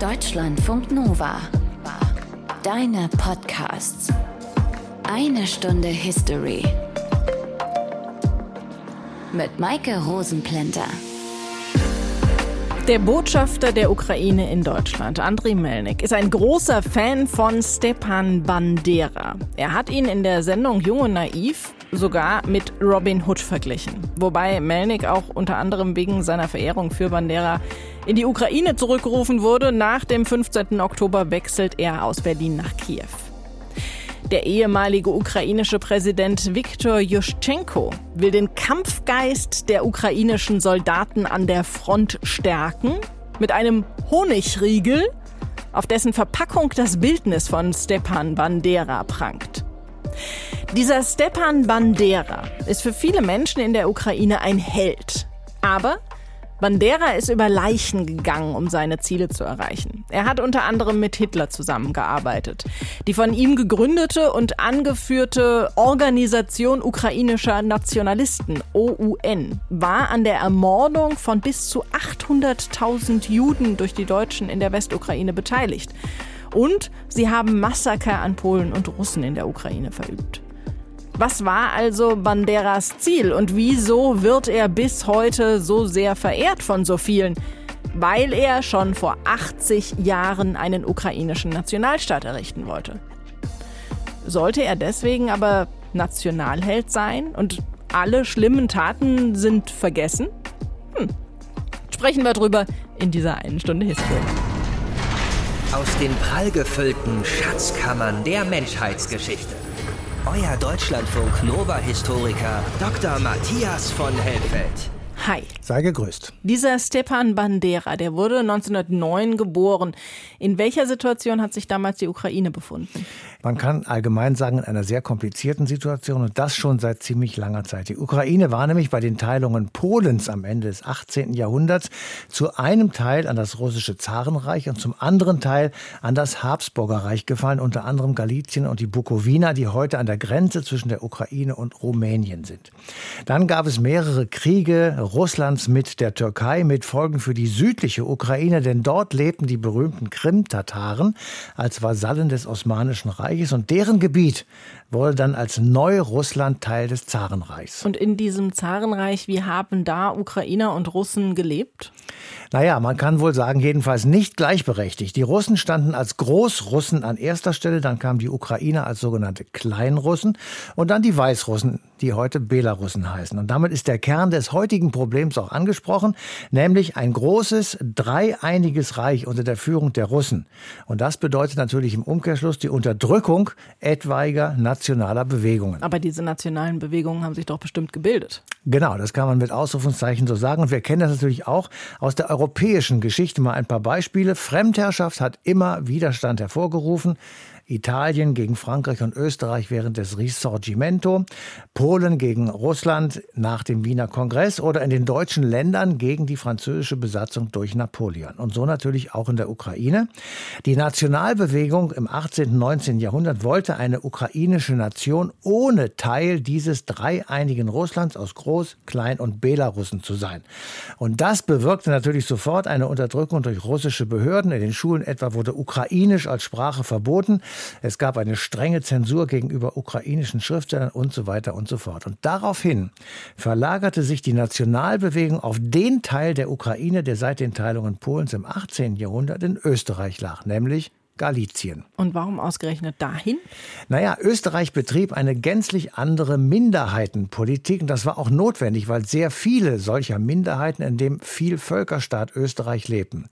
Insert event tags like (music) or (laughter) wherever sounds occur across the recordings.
Deutschlandfunk Nova. Deine Podcasts. Eine Stunde History. Mit Maike Rosenplanter. Der Botschafter der Ukraine in Deutschland, Andriy Melnik, ist ein großer Fan von Stepan Bandera. Er hat ihn in der Sendung Jung und Naiv sogar mit Robin Hood verglichen. Wobei Melnik auch unter anderem wegen seiner Verehrung für Bandera in die Ukraine zurückgerufen wurde. Nach dem 15. Oktober wechselt er aus Berlin nach Kiew. Der ehemalige ukrainische Präsident Viktor Juschenko will den Kampfgeist der ukrainischen Soldaten an der Front stärken mit einem Honigriegel, auf dessen Verpackung das Bildnis von Stepan Bandera prangt. Dieser Stepan Bandera ist für viele Menschen in der Ukraine ein Held. Aber Bandera ist über Leichen gegangen, um seine Ziele zu erreichen. Er hat unter anderem mit Hitler zusammengearbeitet. Die von ihm gegründete und angeführte Organisation ukrainischer Nationalisten, OUN, war an der Ermordung von bis zu 800.000 Juden durch die Deutschen in der Westukraine beteiligt. Und sie haben Massaker an Polen und Russen in der Ukraine verübt. Was war also Banderas Ziel und wieso wird er bis heute so sehr verehrt von so vielen? Weil er schon vor 80 Jahren einen ukrainischen Nationalstaat errichten wollte. Sollte er deswegen aber Nationalheld sein und alle schlimmen Taten sind vergessen? Hm. Sprechen wir drüber in dieser einen Stunde History. Aus den prallgefüllten Schatzkammern der Menschheitsgeschichte euer Deutschlandfunk Nova-Historiker Dr. Matthias von Helfeld. Hi. Sei gegrüßt. Dieser Stepan Bandera, der wurde 1909 geboren. In welcher Situation hat sich damals die Ukraine befunden? Man kann allgemein sagen, in einer sehr komplizierten Situation und das schon seit ziemlich langer Zeit. Die Ukraine war nämlich bei den Teilungen Polens am Ende des 18. Jahrhunderts zu einem Teil an das russische Zarenreich und zum anderen Teil an das Habsburgerreich gefallen, unter anderem Galizien und die Bukowina, die heute an der Grenze zwischen der Ukraine und Rumänien sind. Dann gab es mehrere Kriege Russlands mit der Türkei mit Folgen für die südliche Ukraine, denn dort lebten die berühmten Krim-Tataren als Vasallen des Osmanischen Reiches und deren Gebiet wurde dann als Neurussland Teil des Zarenreichs. Und in diesem Zarenreich, wie haben da Ukrainer und Russen gelebt? Naja, man kann wohl sagen, jedenfalls nicht gleichberechtigt. Die Russen standen als Großrussen an erster Stelle, dann kamen die Ukrainer als sogenannte Kleinrussen und dann die Weißrussen, die heute Belarussen heißen. Und damit ist der Kern des heutigen Problems auch angesprochen, nämlich ein großes, dreieiniges Reich unter der Führung der Russen. Und das bedeutet natürlich im Umkehrschluss die Unterdrückung etwaiger nationaler Bewegungen. Aber diese nationalen Bewegungen haben sich doch bestimmt gebildet. Genau, das kann man mit Ausrufungszeichen so sagen. Und wir kennen das natürlich auch aus der europäischen Geschichte. Mal ein paar Beispiele. Fremdherrschaft hat immer Widerstand hervorgerufen. Italien gegen Frankreich und Österreich während des Risorgimento, Polen gegen Russland nach dem Wiener Kongress oder in den deutschen Ländern gegen die französische Besatzung durch Napoleon. Und so natürlich auch in der Ukraine. Die Nationalbewegung im 18. und 19. Jahrhundert wollte eine ukrainische Nation ohne Teil dieses dreieinigen Russlands aus Groß-, Klein- und Belarussen zu sein. Und das bewirkte natürlich sofort eine Unterdrückung durch russische Behörden. In den Schulen etwa wurde Ukrainisch als Sprache verboten. Es gab eine strenge Zensur gegenüber ukrainischen Schriftstellern und so weiter und so fort. Und daraufhin verlagerte sich die Nationalbewegung auf den Teil der Ukraine, der seit den Teilungen Polens im 18. Jahrhundert in Österreich lag, nämlich Galizien. Und warum ausgerechnet dahin? Naja, Österreich betrieb eine gänzlich andere Minderheitenpolitik und das war auch notwendig, weil sehr viele solcher Minderheiten in dem Vielvölkerstaat Österreich lebten.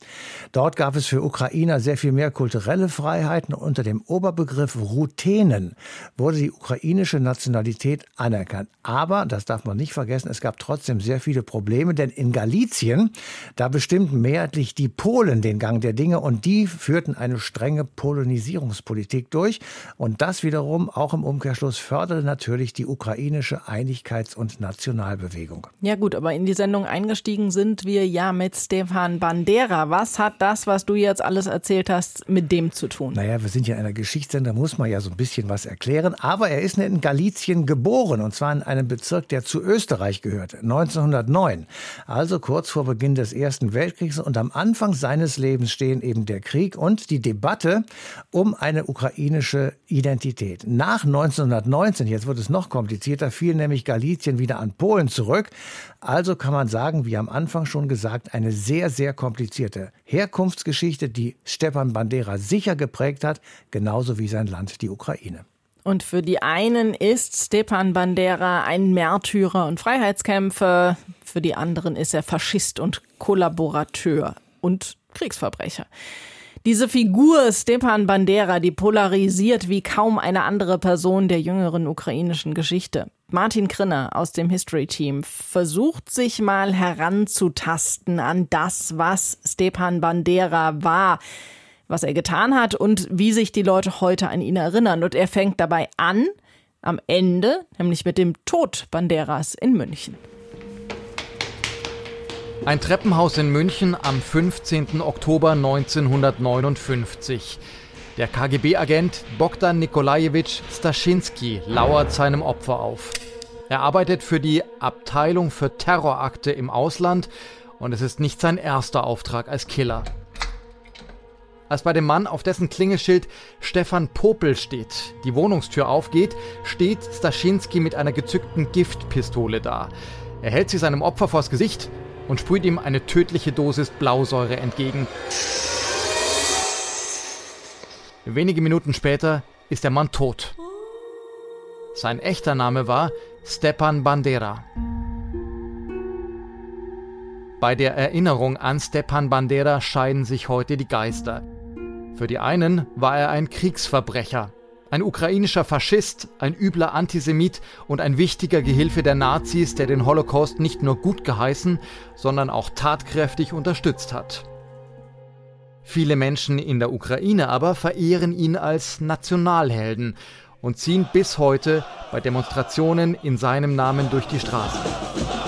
Dort gab es für Ukrainer sehr viel mehr kulturelle Freiheiten unter dem Oberbegriff Ruthenen wurde die ukrainische Nationalität anerkannt. Aber, das darf man nicht vergessen, es gab trotzdem sehr viele Probleme, denn in Galizien, da bestimmten mehrheitlich die Polen den Gang der Dinge und die führten eine strenge strenge Polonisierungspolitik durch. Und das wiederum auch im Umkehrschluss förderte natürlich die ukrainische Einigkeits- und Nationalbewegung. Ja gut, aber in die Sendung eingestiegen sind wir ja mit Stefan Bandera. Was hat das, was du jetzt alles erzählt hast, mit dem zu tun? Naja, wir sind ja in einer Geschichtssender, muss man ja so ein bisschen was erklären. Aber er ist in Galizien geboren und zwar in einem Bezirk, der zu Österreich gehörte, 1909. Also kurz vor Beginn des Ersten Weltkriegs und am Anfang seines Lebens stehen eben der Krieg und die Debatte um eine ukrainische Identität. Nach 1919, jetzt wird es noch komplizierter, fiel nämlich Galizien wieder an Polen zurück. Also kann man sagen, wie am Anfang schon gesagt, eine sehr, sehr komplizierte Herkunftsgeschichte, die Stepan Bandera sicher geprägt hat, genauso wie sein Land, die Ukraine. Und für die einen ist Stepan Bandera ein Märtyrer und Freiheitskämpfer, für die anderen ist er Faschist und Kollaborateur und Kriegsverbrecher. Diese Figur Stepan Bandera, die polarisiert wie kaum eine andere Person der jüngeren ukrainischen Geschichte. Martin Krinner aus dem History Team versucht sich mal heranzutasten an das, was Stepan Bandera war, was er getan hat und wie sich die Leute heute an ihn erinnern. Und er fängt dabei an, am Ende, nämlich mit dem Tod Banderas in München. Ein Treppenhaus in München am 15. Oktober 1959. Der KGB-Agent Bogdan Nikolajewitsch Staschinski lauert seinem Opfer auf. Er arbeitet für die Abteilung für Terrorakte im Ausland und es ist nicht sein erster Auftrag als Killer. Als bei dem Mann, auf dessen Klingelschild Stefan Popel steht, die Wohnungstür aufgeht, steht Staschinski mit einer gezückten Giftpistole da. Er hält sie seinem Opfer vors Gesicht und sprüht ihm eine tödliche Dosis Blausäure entgegen. Wenige Minuten später ist der Mann tot. Sein echter Name war Stepan Bandera. Bei der Erinnerung an Stepan Bandera scheiden sich heute die Geister. Für die einen war er ein Kriegsverbrecher, ein ukrainischer Faschist, ein übler Antisemit und ein wichtiger Gehilfe der Nazis, der den Holocaust nicht nur gut geheißen, sondern auch tatkräftig unterstützt hat. Viele Menschen in der Ukraine aber verehren ihn als Nationalhelden und ziehen bis heute bei Demonstrationen in seinem Namen durch die Straßen.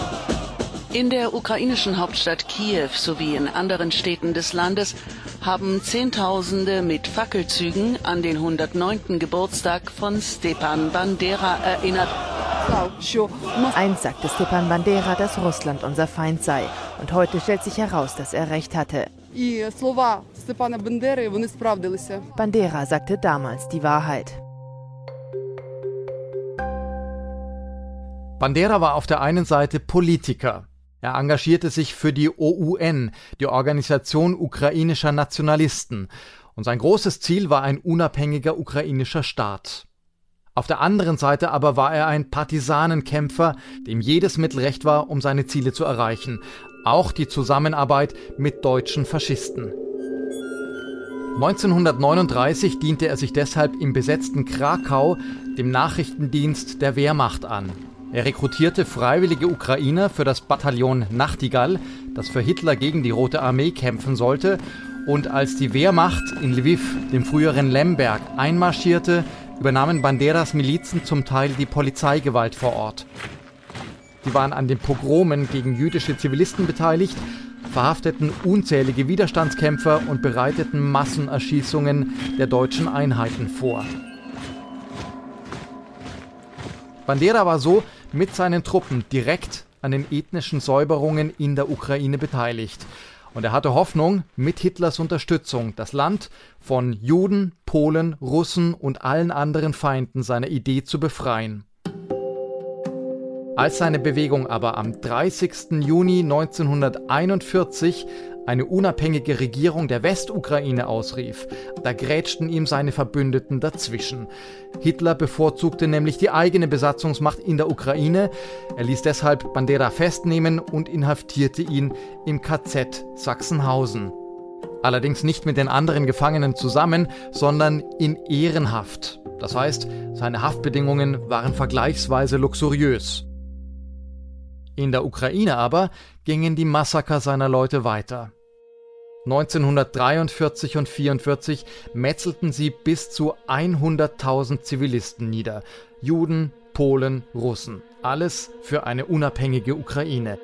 In der ukrainischen Hauptstadt Kiew sowie in anderen Städten des Landes haben Zehntausende mit Fackelzügen an den 109. Geburtstag von Stepan Bandera erinnert. Einst sagte Stepan Bandera, dass Russland unser Feind sei. Und heute stellt sich heraus, dass er recht hatte. Bandera sagte damals die Wahrheit. Bandera war auf der einen Seite Politiker, er engagierte sich für die OUN, die Organisation ukrainischer Nationalisten, und sein großes Ziel war ein unabhängiger ukrainischer Staat. Auf der anderen Seite aber war er ein Partisanenkämpfer, dem jedes Mittel recht war, um seine Ziele zu erreichen, auch die Zusammenarbeit mit deutschen Faschisten. 1939 diente er sich deshalb im besetzten Krakau dem Nachrichtendienst der Wehrmacht an. Er rekrutierte freiwillige Ukrainer für das Bataillon Nachtigall, das für Hitler gegen die Rote Armee kämpfen sollte. Und als die Wehrmacht in Lviv, dem früheren Lemberg, einmarschierte, übernahmen Banderas Milizen zum Teil die Polizeigewalt vor Ort. Sie waren an den Pogromen gegen jüdische Zivilisten beteiligt, verhafteten unzählige Widerstandskämpfer und bereiteten Massenerschießungen der deutschen Einheiten vor. Bandera war so mit seinen Truppen direkt an den ethnischen Säuberungen in der Ukraine beteiligt. Und er hatte Hoffnung, mit Hitlers Unterstützung das Land von Juden, Polen, Russen und allen anderen Feinden seiner Idee zu befreien. Als seine Bewegung aber am 30. Juni 1941 eine unabhängige Regierung der Westukraine ausrief. Da grätschten ihm seine Verbündeten dazwischen. Hitler bevorzugte nämlich die eigene Besatzungsmacht in der Ukraine. Er ließ deshalb Bandera festnehmen und inhaftierte ihn im KZ Sachsenhausen. Allerdings nicht mit den anderen Gefangenen zusammen, sondern in Ehrenhaft. Das heißt, seine Haftbedingungen waren vergleichsweise luxuriös. In der Ukraine aber gingen die Massaker seiner Leute weiter. 1943 und 1944 metzelten sie bis zu 100.000 Zivilisten nieder. Juden, Polen, Russen. Alles für eine unabhängige Ukraine.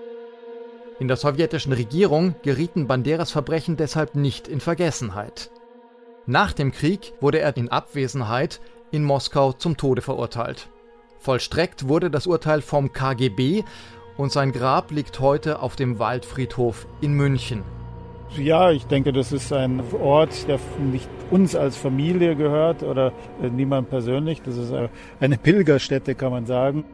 In der sowjetischen Regierung gerieten Banderas Verbrechen deshalb nicht in Vergessenheit. Nach dem Krieg wurde er in Abwesenheit in Moskau zum Tode verurteilt. Vollstreckt wurde das Urteil vom KGB und sein Grab liegt heute auf dem Waldfriedhof in München. Ja, ich denke, das ist ein Ort, der nicht uns als Familie gehört oder äh, niemand persönlich. Das ist eine Pilgerstätte, kann man sagen.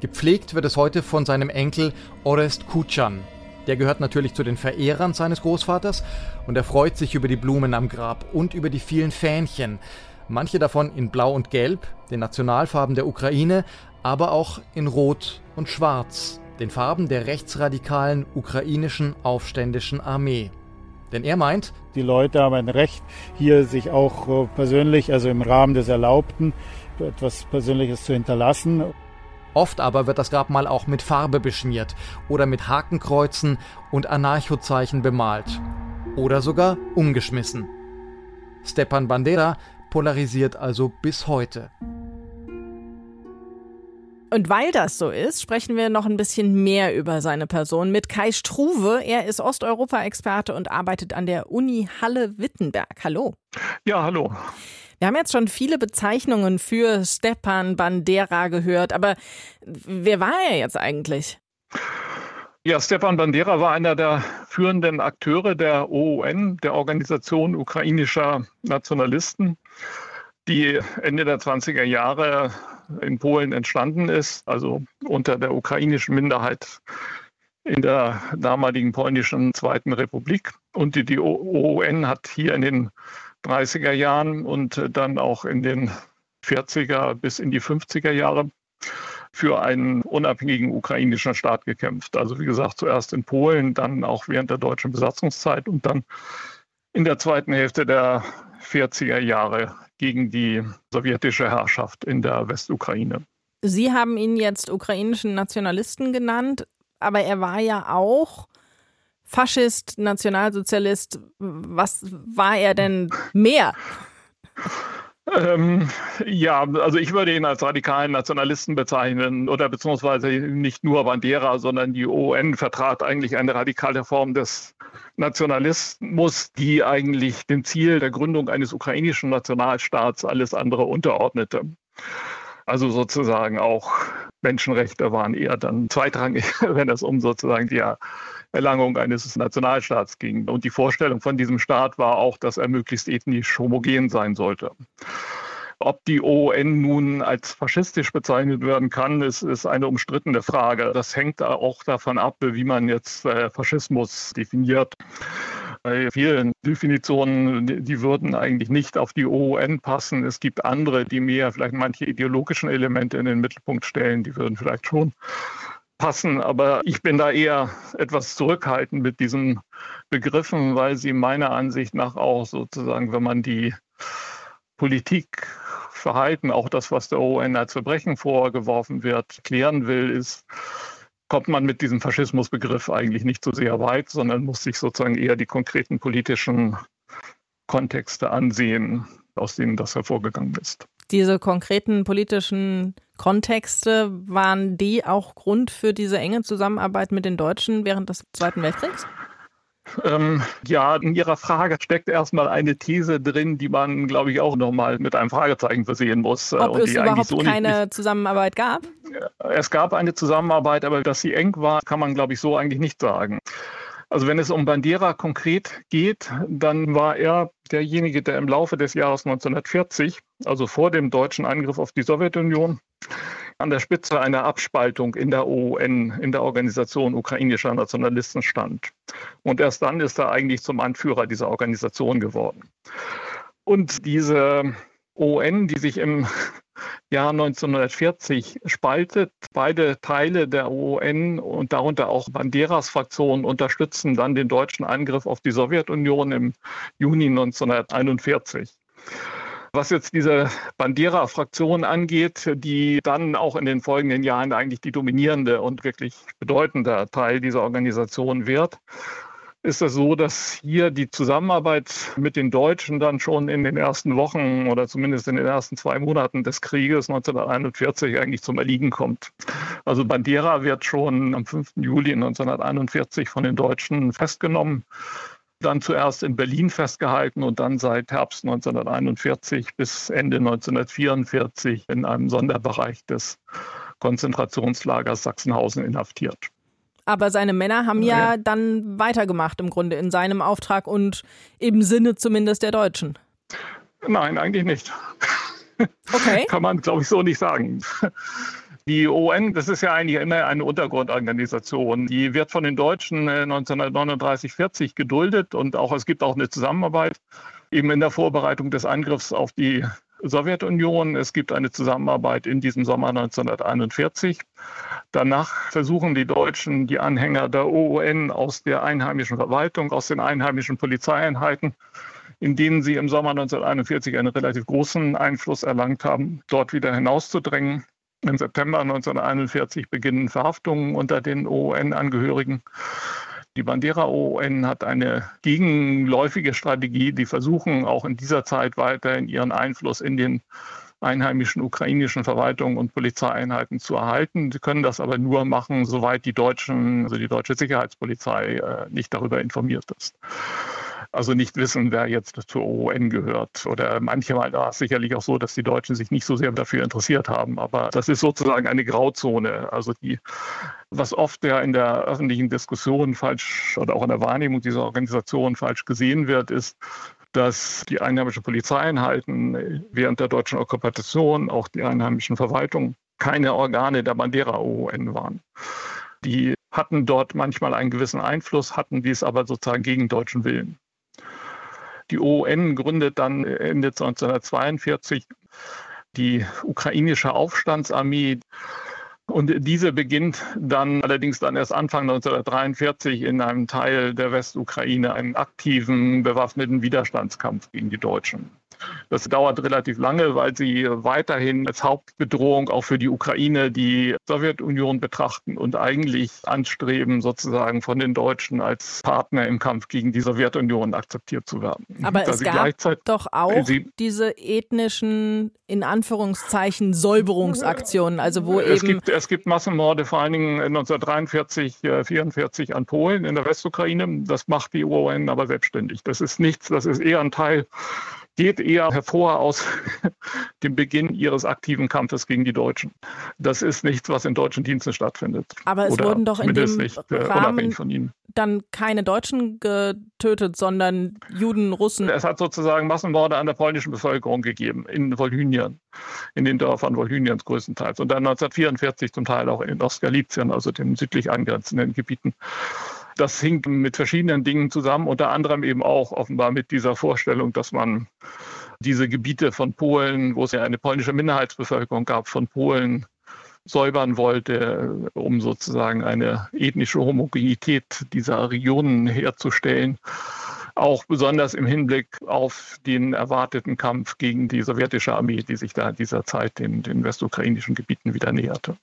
Gepflegt wird es heute von seinem Enkel Orest Kutschan. Der gehört natürlich zu den Verehrern seines Großvaters und er freut sich über die Blumen am Grab und über die vielen Fähnchen. Manche davon in Blau und Gelb, den Nationalfarben der Ukraine, aber auch in Rot und Schwarz, den Farben der rechtsradikalen ukrainischen aufständischen Armee. Denn er meint, die Leute haben ein Recht, hier sich auch äh, persönlich, also im Rahmen des Erlaubten, etwas Persönliches zu hinterlassen. Oft aber wird das Grabmal auch mit Farbe beschmiert oder mit Hakenkreuzen und Anarchozeichen bemalt. Oder sogar umgeschmissen. Stepan Bandera polarisiert also bis heute. Und weil das so ist, sprechen wir noch ein bisschen mehr über seine Person mit Kai Struve. Er ist Osteuropa-Experte und arbeitet an der Uni Halle-Wittenberg. Hallo. Ja, hallo. Wir haben jetzt schon viele Bezeichnungen für Stepan Bandera gehört, aber wer war er jetzt eigentlich? Ja, Stepan Bandera war einer der führenden Akteure der OUN, der Organisation ukrainischer Nationalisten, die Ende der 20er Jahre in Polen entstanden ist, also unter der ukrainischen Minderheit in der damaligen polnischen Zweiten Republik. Und die, die OUN hat hier in den 30er Jahren und dann auch in den 40er bis in die 50er Jahre für einen unabhängigen ukrainischen Staat gekämpft. Also wie gesagt, zuerst in Polen, dann auch während der deutschen Besatzungszeit und dann in der zweiten Hälfte der 40er Jahre gegen die sowjetische Herrschaft in der Westukraine. Sie haben ihn jetzt ukrainischen Nationalisten genannt, aber er war ja auch Faschist, Nationalsozialist. Was war er denn mehr? (laughs) Ähm, ja, also ich würde ihn als radikalen Nationalisten bezeichnen oder beziehungsweise nicht nur Bandera, sondern die ON vertrat eigentlich eine radikale Form des Nationalismus, die eigentlich dem Ziel der Gründung eines ukrainischen Nationalstaats alles andere unterordnete. Also sozusagen auch Menschenrechte waren eher dann zweitrangig, (laughs) wenn es um sozusagen die Erlangung eines Nationalstaats ging. Und die Vorstellung von diesem Staat war auch, dass er möglichst ethnisch homogen sein sollte. Ob die ON nun als faschistisch bezeichnet werden kann, ist, ist eine umstrittene Frage. Das hängt auch davon ab, wie man jetzt äh, Faschismus definiert. Bei vielen Definitionen, die würden eigentlich nicht auf die ON passen. Es gibt andere, die mehr vielleicht manche ideologischen Elemente in den Mittelpunkt stellen. Die würden vielleicht schon passen. Aber ich bin da eher etwas zurückhaltend mit diesen Begriffen, weil sie meiner Ansicht nach auch sozusagen, wenn man die Politik Verhalten, auch das, was der ON als Verbrechen vorgeworfen wird, klären will, ist, kommt man mit diesem Faschismusbegriff eigentlich nicht so sehr weit, sondern muss sich sozusagen eher die konkreten politischen Kontexte ansehen, aus denen das hervorgegangen ist. Diese konkreten politischen Kontexte, waren die auch Grund für diese enge Zusammenarbeit mit den Deutschen während des Zweiten Weltkriegs? Ähm, ja, in Ihrer Frage steckt erstmal eine These drin, die man, glaube ich, auch nochmal mit einem Fragezeichen versehen muss. Äh, Ob es überhaupt so keine nicht, Zusammenarbeit gab? Es gab eine Zusammenarbeit, aber dass sie eng war, kann man, glaube ich, so eigentlich nicht sagen. Also wenn es um Bandera konkret geht, dann war er derjenige, der im Laufe des Jahres 1940, also vor dem deutschen Angriff auf die Sowjetunion, an der Spitze einer Abspaltung in der OUN, in der Organisation ukrainischer Nationalisten stand. Und erst dann ist er eigentlich zum Anführer dieser Organisation geworden. Und diese ON, die sich im Jahr 1940 spaltet. Beide Teile der ON und darunter auch Banderas Fraktion unterstützen dann den deutschen Angriff auf die Sowjetunion im Juni 1941. Was jetzt diese Bandera-Fraktion angeht, die dann auch in den folgenden Jahren eigentlich die dominierende und wirklich bedeutende Teil dieser Organisation wird, ist es so, dass hier die Zusammenarbeit mit den Deutschen dann schon in den ersten Wochen oder zumindest in den ersten zwei Monaten des Krieges 1941 eigentlich zum Erliegen kommt. Also Bandera wird schon am 5. Juli 1941 von den Deutschen festgenommen dann zuerst in Berlin festgehalten und dann seit Herbst 1941 bis Ende 1944 in einem Sonderbereich des Konzentrationslagers Sachsenhausen inhaftiert. Aber seine Männer haben ja, ja dann weitergemacht im Grunde in seinem Auftrag und im Sinne zumindest der Deutschen. Nein, eigentlich nicht. Okay. (laughs) Kann man, glaube ich, so nicht sagen. Die ON, das ist ja eigentlich immer eine Untergrundorganisation. Die wird von den Deutschen 1939, äh, 40 geduldet und auch es gibt auch eine Zusammenarbeit eben in der Vorbereitung des Angriffs auf die Sowjetunion. Es gibt eine Zusammenarbeit in diesem Sommer 1941. Danach versuchen die Deutschen, die Anhänger der OON aus der einheimischen Verwaltung, aus den einheimischen Polizeieinheiten, in denen sie im Sommer 1941 einen relativ großen Einfluss erlangt haben, dort wieder hinauszudrängen. Im September 1941 beginnen Verhaftungen unter den OON-Angehörigen. Die Bandera OON hat eine gegenläufige Strategie. Die versuchen auch in dieser Zeit weiterhin ihren Einfluss in den einheimischen ukrainischen Verwaltungen und Polizeieinheiten zu erhalten. Sie können das aber nur machen, soweit die deutschen, also die deutsche Sicherheitspolizei äh, nicht darüber informiert ist also nicht wissen, wer jetzt zur OON gehört. Oder manchmal war es sicherlich auch so, dass die Deutschen sich nicht so sehr dafür interessiert haben. Aber das ist sozusagen eine Grauzone. Also die, was oft ja in der öffentlichen Diskussion falsch oder auch in der Wahrnehmung dieser Organisation falsch gesehen wird, ist, dass die einheimischen Polizeieinheiten während der deutschen Okkupation, auch die einheimischen Verwaltungen, keine Organe der Bandera-OON waren. Die hatten dort manchmal einen gewissen Einfluss, hatten dies aber sozusagen gegen deutschen Willen. Die OUN gründet dann Ende 1942 die ukrainische Aufstandsarmee. Und diese beginnt dann allerdings dann erst Anfang 1943 in einem Teil der Westukraine einen aktiven bewaffneten Widerstandskampf gegen die Deutschen. Das dauert relativ lange, weil sie weiterhin als Hauptbedrohung auch für die Ukraine die Sowjetunion betrachten und eigentlich anstreben, sozusagen von den Deutschen als Partner im Kampf gegen die Sowjetunion akzeptiert zu werden. Aber da es gab doch auch diese ethnischen, in Anführungszeichen, Säuberungsaktionen, also wo es eben... Gibt, es gibt Massenmorde, vor allen Dingen 1943, 1944 an Polen in der Westukraine. Das macht die UN aber selbstständig. Das ist nichts, das ist eher ein Teil geht eher hervor aus (laughs) dem Beginn ihres aktiven Kampfes gegen die Deutschen. Das ist nichts, was in deutschen Diensten stattfindet. Aber es Oder wurden doch in dem nicht, äh, Rahmen dann keine Deutschen getötet, sondern Juden, Russen. Es hat sozusagen Massenmorde an der polnischen Bevölkerung gegeben, in Wolhynien, in den Dörfern Wolhyniens größtenteils. Und dann 1944 zum Teil auch in Ostgalizien, also den südlich angrenzenden Gebieten. Das hing mit verschiedenen Dingen zusammen, unter anderem eben auch offenbar mit dieser Vorstellung, dass man diese Gebiete von Polen, wo es ja eine polnische Minderheitsbevölkerung gab, von Polen säubern wollte, um sozusagen eine ethnische Homogenität dieser Regionen herzustellen. Auch besonders im Hinblick auf den erwarteten Kampf gegen die sowjetische Armee, die sich da in dieser Zeit den, den westukrainischen Gebieten wieder näherte.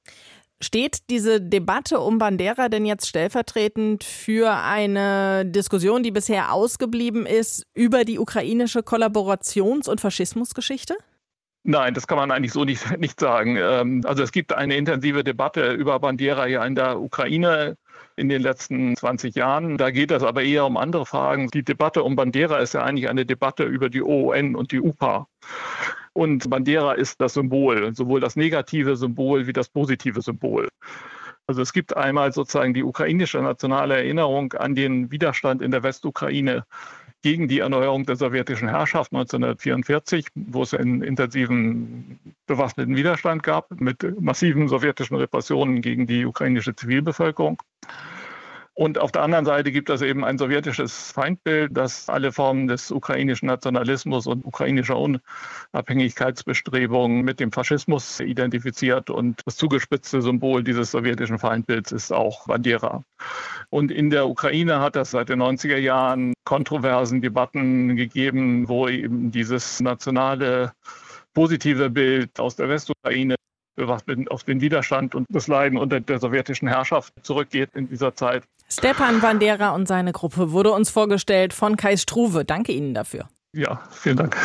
Steht diese Debatte um Bandera denn jetzt stellvertretend für eine Diskussion, die bisher ausgeblieben ist, über die ukrainische Kollaborations- und Faschismusgeschichte? Nein, das kann man eigentlich so nicht, (laughs) nicht sagen. Ähm, also es gibt eine intensive Debatte über Bandera ja in der Ukraine in den letzten 20 Jahren. Da geht es aber eher um andere Fragen. Die Debatte um Bandera ist ja eigentlich eine Debatte über die OON und die UPA. Und Bandera ist das Symbol, sowohl das negative Symbol wie das positive Symbol. Also es gibt einmal sozusagen die ukrainische nationale Erinnerung an den Widerstand in der Westukraine gegen die Erneuerung der sowjetischen Herrschaft 1944, wo es einen intensiven bewaffneten Widerstand gab mit massiven sowjetischen Repressionen gegen die ukrainische Zivilbevölkerung. Und auf der anderen Seite gibt es eben ein sowjetisches Feindbild, das alle Formen des ukrainischen Nationalismus und ukrainischer Unabhängigkeitsbestrebungen mit dem Faschismus identifiziert. Und das zugespitzte Symbol dieses sowjetischen Feindbilds ist auch Bandera. Und in der Ukraine hat es seit den 90er Jahren kontroversen Debatten gegeben, wo eben dieses nationale positive Bild aus der Westukraine was auf den Widerstand und das Leiden unter der sowjetischen Herrschaft zurückgeht in dieser Zeit. Stepan Bandera und seine Gruppe wurde uns vorgestellt von Kai Struve. Danke Ihnen dafür. Ja, vielen Dank.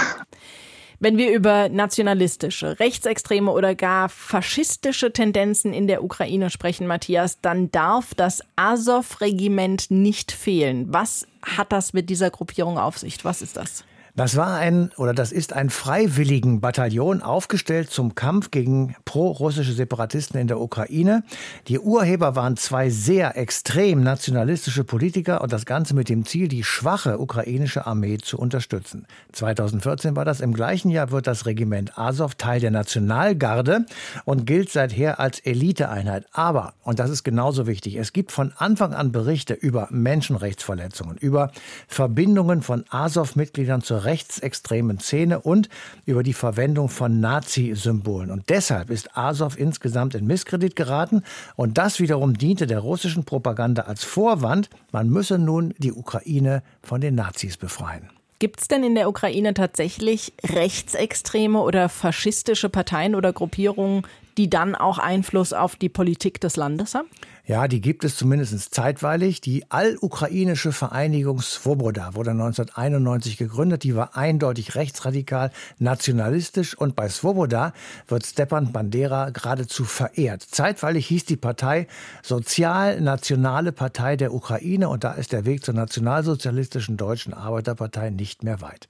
Wenn wir über nationalistische, rechtsextreme oder gar faschistische Tendenzen in der Ukraine sprechen, Matthias, dann darf das Azov-Regiment nicht fehlen. Was hat das mit dieser Gruppierung auf sich? Was ist das? Das war ein oder das ist ein freiwilligen Bataillon aufgestellt zum Kampf gegen pro-russische Separatisten in der Ukraine. Die Urheber waren zwei sehr extrem nationalistische Politiker und das Ganze mit dem Ziel, die schwache ukrainische Armee zu unterstützen. 2014 war das. Im gleichen Jahr wird das Regiment Azov Teil der Nationalgarde und gilt seither als Eliteeinheit. Aber, und das ist genauso wichtig, es gibt von Anfang an Berichte über Menschenrechtsverletzungen, über Verbindungen von Azov-Mitgliedern zur rechtsextremen Szene und über die Verwendung von Nazi-Symbolen. Und deshalb ist Azov insgesamt in Misskredit geraten. Und das wiederum diente der russischen Propaganda als Vorwand, man müsse nun die Ukraine von den Nazis befreien. Gibt es denn in der Ukraine tatsächlich rechtsextreme oder faschistische Parteien oder Gruppierungen, die dann auch Einfluss auf die Politik des Landes haben? Ja, die gibt es zumindest zeitweilig. Die allukrainische Vereinigung Svoboda wurde 1991 gegründet. Die war eindeutig rechtsradikal, nationalistisch und bei Svoboda wird Stepan Bandera geradezu verehrt. Zeitweilig hieß die Partei Sozial-Nationale Partei der Ukraine und da ist der Weg zur nationalsozialistischen Deutschen Arbeiterpartei nicht mehr weit.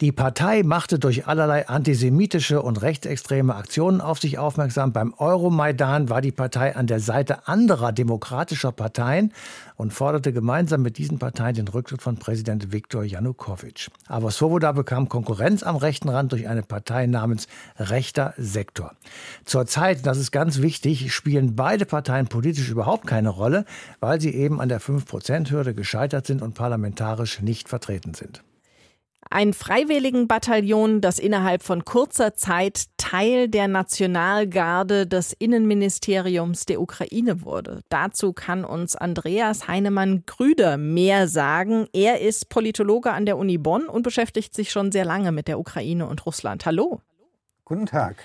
Die Partei machte durch allerlei antisemitische und rechtsextreme Aktionen auf sich aufmerksam. Beim Euromaidan war die Partei an der Seite anderer anderer demokratischer Parteien und forderte gemeinsam mit diesen Parteien den Rücktritt von Präsident Viktor Janukowitsch. Aber Svoboda bekam Konkurrenz am rechten Rand durch eine Partei namens Rechter Sektor. Zurzeit, das ist ganz wichtig, spielen beide Parteien politisch überhaupt keine Rolle, weil sie eben an der 5-Prozent-Hürde gescheitert sind und parlamentarisch nicht vertreten sind. Ein Freiwilligenbataillon, das innerhalb von kurzer Zeit Teil der Nationalgarde des Innenministeriums der Ukraine wurde. Dazu kann uns Andreas Heinemann-Grüder mehr sagen. Er ist Politologe an der Uni Bonn und beschäftigt sich schon sehr lange mit der Ukraine und Russland. Hallo. Guten Tag.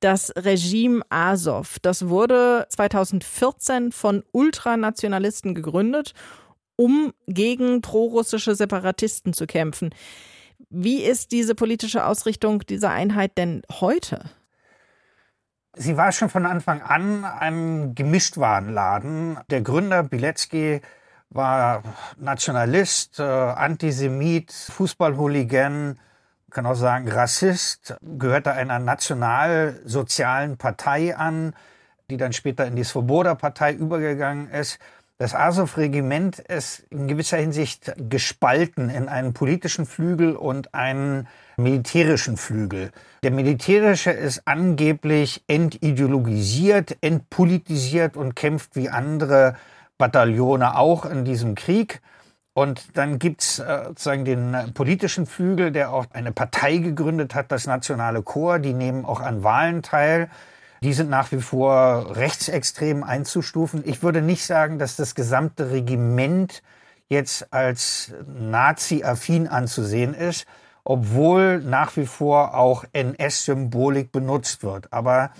Das Regime Azov, das wurde 2014 von Ultranationalisten gegründet, um gegen prorussische Separatisten zu kämpfen. Wie ist diese politische Ausrichtung dieser Einheit denn heute? Sie war schon von Anfang an ein Gemischtwarenladen. Der Gründer Bilecki war Nationalist, äh, Antisemit, Fußballhooligan, kann auch sagen Rassist, gehörte einer nationalsozialen Partei an, die dann später in die Svoboda-Partei übergegangen ist. Das Azov-Regiment ist in gewisser Hinsicht gespalten in einen politischen Flügel und einen militärischen Flügel. Der militärische ist angeblich entideologisiert, entpolitisiert und kämpft wie andere Bataillone auch in diesem Krieg. Und dann gibt's äh, sozusagen den politischen Flügel, der auch eine Partei gegründet hat, das Nationale Korps. Die nehmen auch an Wahlen teil. Die sind nach wie vor rechtsextrem einzustufen. Ich würde nicht sagen, dass das gesamte Regiment jetzt als Nazi-affin anzusehen ist, obwohl nach wie vor auch NS-Symbolik benutzt wird. Aber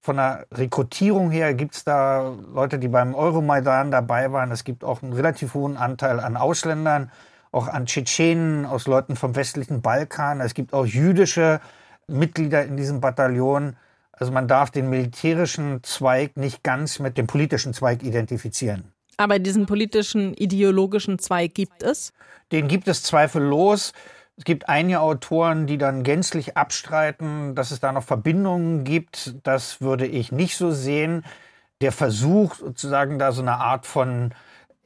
von der Rekrutierung her gibt es da Leute, die beim Euromaidan dabei waren. Es gibt auch einen relativ hohen Anteil an Ausländern, auch an Tschetschenen, aus Leuten vom westlichen Balkan. Es gibt auch jüdische Mitglieder in diesem Bataillon. Also man darf den militärischen Zweig nicht ganz mit dem politischen Zweig identifizieren. Aber diesen politischen, ideologischen Zweig gibt es? Den gibt es zweifellos. Es gibt einige Autoren, die dann gänzlich abstreiten, dass es da noch Verbindungen gibt. Das würde ich nicht so sehen. Der Versuch, sozusagen da so eine Art von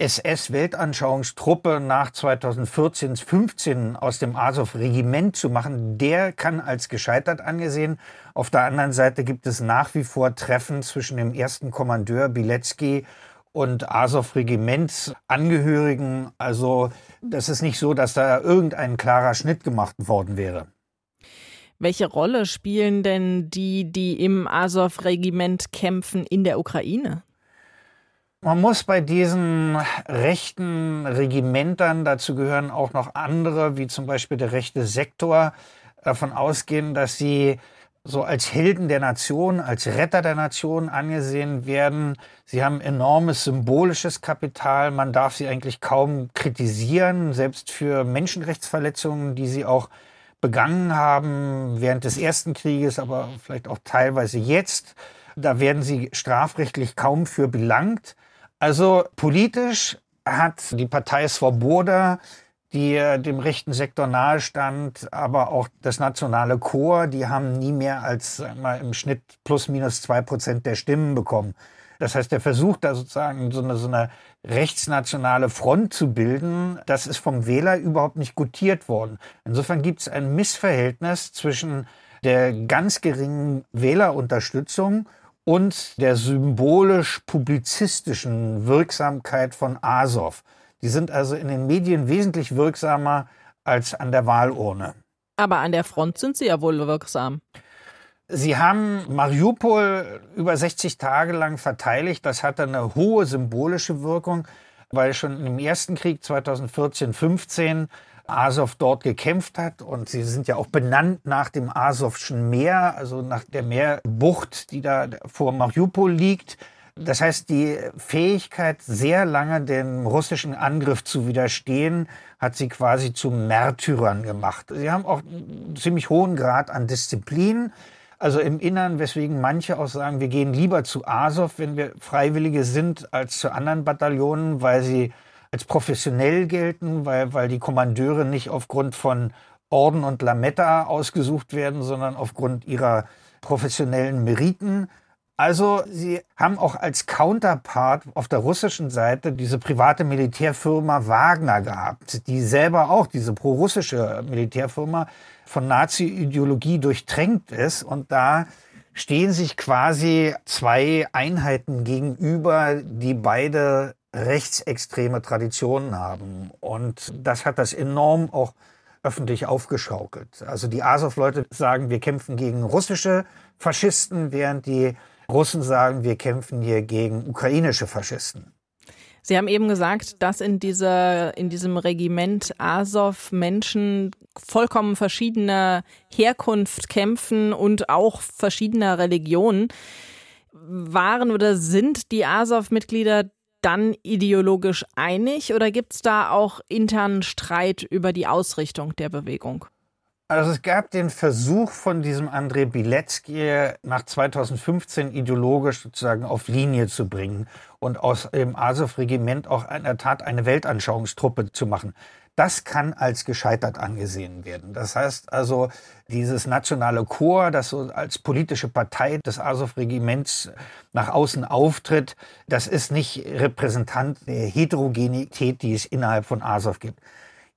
SS-Weltanschauungstruppe nach 2014, 15 aus dem Azov-Regiment zu machen, der kann als gescheitert angesehen. Auf der anderen Seite gibt es nach wie vor Treffen zwischen dem ersten Kommandeur Bilecki und Azov-Regimentsangehörigen. Also das ist nicht so, dass da irgendein klarer Schnitt gemacht worden wäre. Welche Rolle spielen denn die, die im Azov-Regiment kämpfen, in der Ukraine? Man muss bei diesen rechten Regimentern, dazu gehören auch noch andere, wie zum Beispiel der rechte Sektor, davon ausgehen, dass sie so als Helden der Nation, als Retter der Nation angesehen werden. Sie haben enormes symbolisches Kapital. Man darf sie eigentlich kaum kritisieren, selbst für Menschenrechtsverletzungen, die sie auch begangen haben während des Ersten Krieges, aber vielleicht auch teilweise jetzt. Da werden sie strafrechtlich kaum für belangt. Also politisch hat die Partei Svoboda die dem rechten Sektor nahestand, aber auch das nationale Chor, die haben nie mehr als wir, im Schnitt plus minus zwei Prozent der Stimmen bekommen. Das heißt, der Versuch, da sozusagen so eine, so eine rechtsnationale Front zu bilden, das ist vom Wähler überhaupt nicht gutiert worden. Insofern gibt es ein Missverhältnis zwischen der ganz geringen Wählerunterstützung und der symbolisch-publizistischen Wirksamkeit von Azov. Die sind also in den Medien wesentlich wirksamer als an der Wahlurne. Aber an der Front sind sie ja wohl wirksam. Sie haben Mariupol über 60 Tage lang verteidigt. Das hatte eine hohe symbolische Wirkung, weil schon im ersten Krieg 2014-15 Azov dort gekämpft hat. Und sie sind ja auch benannt nach dem Asowschen Meer, also nach der Meerbucht, die da vor Mariupol liegt. Das heißt, die Fähigkeit, sehr lange dem russischen Angriff zu widerstehen, hat sie quasi zu Märtyrern gemacht. Sie haben auch einen ziemlich hohen Grad an Disziplin. Also im Innern, weswegen manche auch sagen, wir gehen lieber zu Azov, wenn wir Freiwillige sind, als zu anderen Bataillonen, weil sie als professionell gelten, weil, weil die Kommandeure nicht aufgrund von Orden und Lametta ausgesucht werden, sondern aufgrund ihrer professionellen Meriten. Also sie haben auch als Counterpart auf der russischen Seite diese private Militärfirma Wagner gehabt, die selber auch, diese pro-russische Militärfirma, von Nazi-Ideologie durchtränkt ist. Und da stehen sich quasi zwei Einheiten gegenüber, die beide rechtsextreme Traditionen haben. Und das hat das enorm auch öffentlich aufgeschaukelt. Also die Azov-Leute sagen, wir kämpfen gegen russische Faschisten, während die Russen sagen, wir kämpfen hier gegen ukrainische Faschisten. Sie haben eben gesagt, dass in, dieser, in diesem Regiment Azov Menschen vollkommen verschiedener Herkunft kämpfen und auch verschiedener Religionen. Waren oder sind die Azov-Mitglieder dann ideologisch einig oder gibt es da auch internen Streit über die Ausrichtung der Bewegung? Also es gab den Versuch von diesem Andrei Bilecki nach 2015 ideologisch sozusagen auf Linie zu bringen und aus dem Azov-Regiment auch in der Tat eine Weltanschauungstruppe zu machen. Das kann als gescheitert angesehen werden. Das heißt also, dieses nationale Chor, das so als politische Partei des Azov-Regiments nach außen auftritt, das ist nicht Repräsentant der Heterogenität, die es innerhalb von Azov gibt.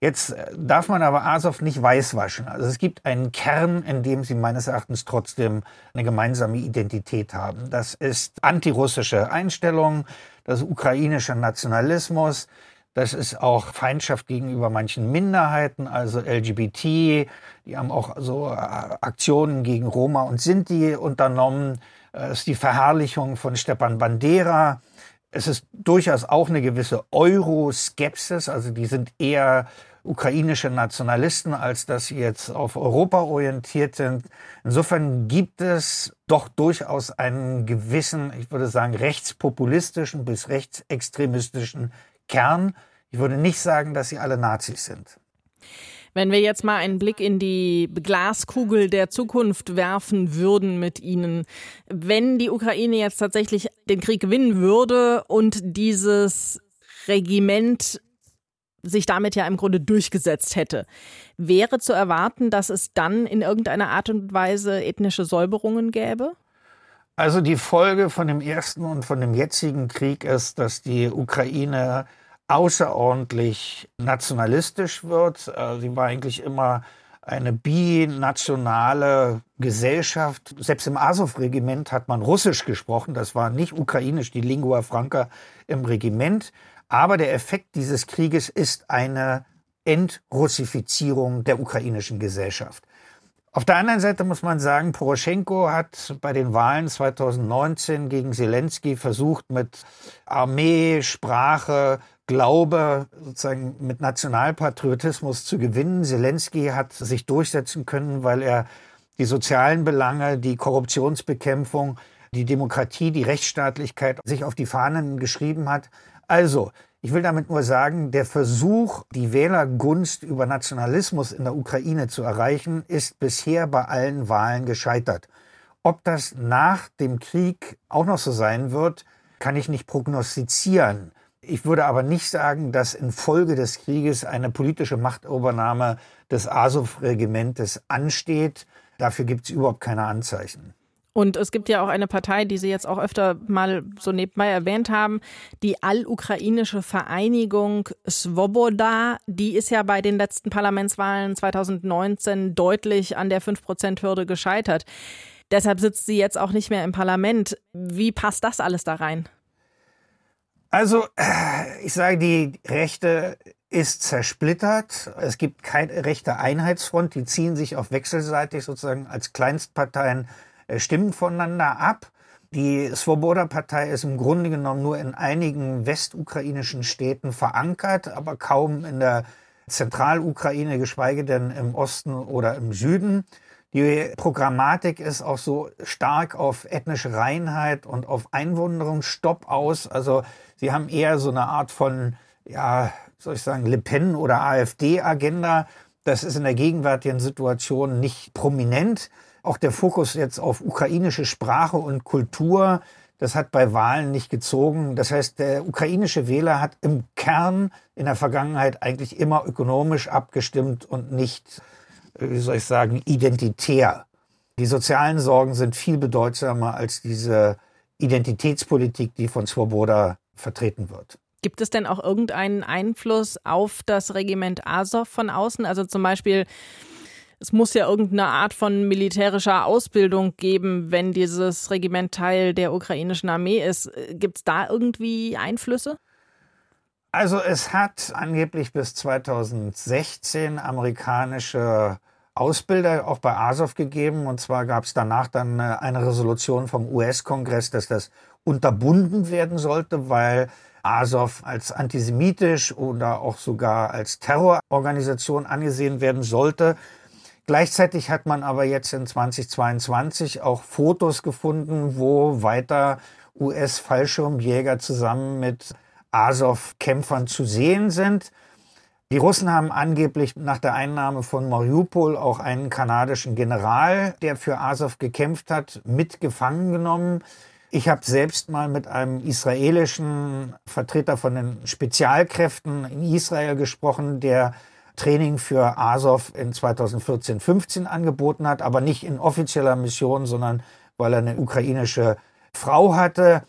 Jetzt äh, darf man aber Azov nicht weißwaschen. Also es gibt einen Kern, in dem sie meines Erachtens trotzdem eine gemeinsame Identität haben. Das ist antirussische Einstellung, das ist ukrainischer Nationalismus, das ist auch Feindschaft gegenüber manchen Minderheiten, also LGBT. Die haben auch so äh, Aktionen gegen Roma und Sinti unternommen. Es ist die Verherrlichung von Stepan Bandera. Es ist durchaus auch eine gewisse Euroskepsis, also die sind eher ukrainische Nationalisten, als dass sie jetzt auf Europa orientiert sind. Insofern gibt es doch durchaus einen gewissen, ich würde sagen, rechtspopulistischen bis rechtsextremistischen Kern. Ich würde nicht sagen, dass sie alle Nazis sind. Wenn wir jetzt mal einen Blick in die Glaskugel der Zukunft werfen würden mit Ihnen, wenn die Ukraine jetzt tatsächlich den Krieg gewinnen würde und dieses Regiment sich damit ja im Grunde durchgesetzt hätte. Wäre zu erwarten, dass es dann in irgendeiner Art und Weise ethnische Säuberungen gäbe? Also die Folge von dem ersten und von dem jetzigen Krieg ist, dass die Ukraine außerordentlich nationalistisch wird. Äh, sie war eigentlich immer eine binationale Gesellschaft. Selbst im Azov-Regiment hat man Russisch gesprochen. Das war nicht ukrainisch, die Lingua Franca im Regiment. Aber der Effekt dieses Krieges ist eine Entrussifizierung der ukrainischen Gesellschaft. Auf der anderen Seite muss man sagen, Poroschenko hat bei den Wahlen 2019 gegen Zelensky versucht, mit Armee, Sprache, Glaube, sozusagen mit Nationalpatriotismus zu gewinnen. Zelensky hat sich durchsetzen können, weil er die sozialen Belange, die Korruptionsbekämpfung, die Demokratie, die Rechtsstaatlichkeit sich auf die Fahnen geschrieben hat. Also, ich will damit nur sagen, der Versuch, die Wählergunst über Nationalismus in der Ukraine zu erreichen, ist bisher bei allen Wahlen gescheitert. Ob das nach dem Krieg auch noch so sein wird, kann ich nicht prognostizieren. Ich würde aber nicht sagen, dass infolge des Krieges eine politische Machtübernahme des Azov-Regimentes ansteht. Dafür gibt es überhaupt keine Anzeichen. Und es gibt ja auch eine Partei, die Sie jetzt auch öfter mal so nebenbei erwähnt haben, die allukrainische Vereinigung Svoboda. Die ist ja bei den letzten Parlamentswahlen 2019 deutlich an der 5-Prozent-Hürde gescheitert. Deshalb sitzt sie jetzt auch nicht mehr im Parlament. Wie passt das alles da rein? Also, ich sage, die Rechte ist zersplittert. Es gibt keine rechte Einheitsfront. Die ziehen sich auch wechselseitig sozusagen als Kleinstparteien Stimmen voneinander ab. Die Svoboda-Partei ist im Grunde genommen nur in einigen westukrainischen Städten verankert, aber kaum in der Zentralukraine, geschweige denn im Osten oder im Süden. Die Programmatik ist auch so stark auf ethnische Reinheit und auf Einwanderungsstopp aus. Also sie haben eher so eine Art von, ja, soll ich sagen, Le Pen oder AfD-Agenda. Das ist in der gegenwärtigen Situation nicht prominent. Auch der Fokus jetzt auf ukrainische Sprache und Kultur, das hat bei Wahlen nicht gezogen. Das heißt, der ukrainische Wähler hat im Kern in der Vergangenheit eigentlich immer ökonomisch abgestimmt und nicht wie soll ich sagen, identitär. Die sozialen Sorgen sind viel bedeutsamer als diese Identitätspolitik, die von Swoboda vertreten wird. Gibt es denn auch irgendeinen Einfluss auf das Regiment Azov von außen? Also zum Beispiel, es muss ja irgendeine Art von militärischer Ausbildung geben, wenn dieses Regiment Teil der ukrainischen Armee ist. Gibt es da irgendwie Einflüsse? Also es hat angeblich bis 2016 amerikanische Ausbilder auch bei ASOV gegeben. Und zwar gab es danach dann äh, eine Resolution vom US-Kongress, dass das unterbunden werden sollte, weil ASOV als antisemitisch oder auch sogar als Terrororganisation angesehen werden sollte. Gleichzeitig hat man aber jetzt in 2022 auch Fotos gefunden, wo weiter US-Fallschirmjäger zusammen mit Azov-Kämpfern zu sehen sind. Die Russen haben angeblich nach der Einnahme von Mariupol auch einen kanadischen General, der für Azov gekämpft hat, mit gefangen genommen. Ich habe selbst mal mit einem israelischen Vertreter von den Spezialkräften in Israel gesprochen, der Training für Azov in 2014-15 angeboten hat, aber nicht in offizieller Mission, sondern weil er eine ukrainische Frau hatte.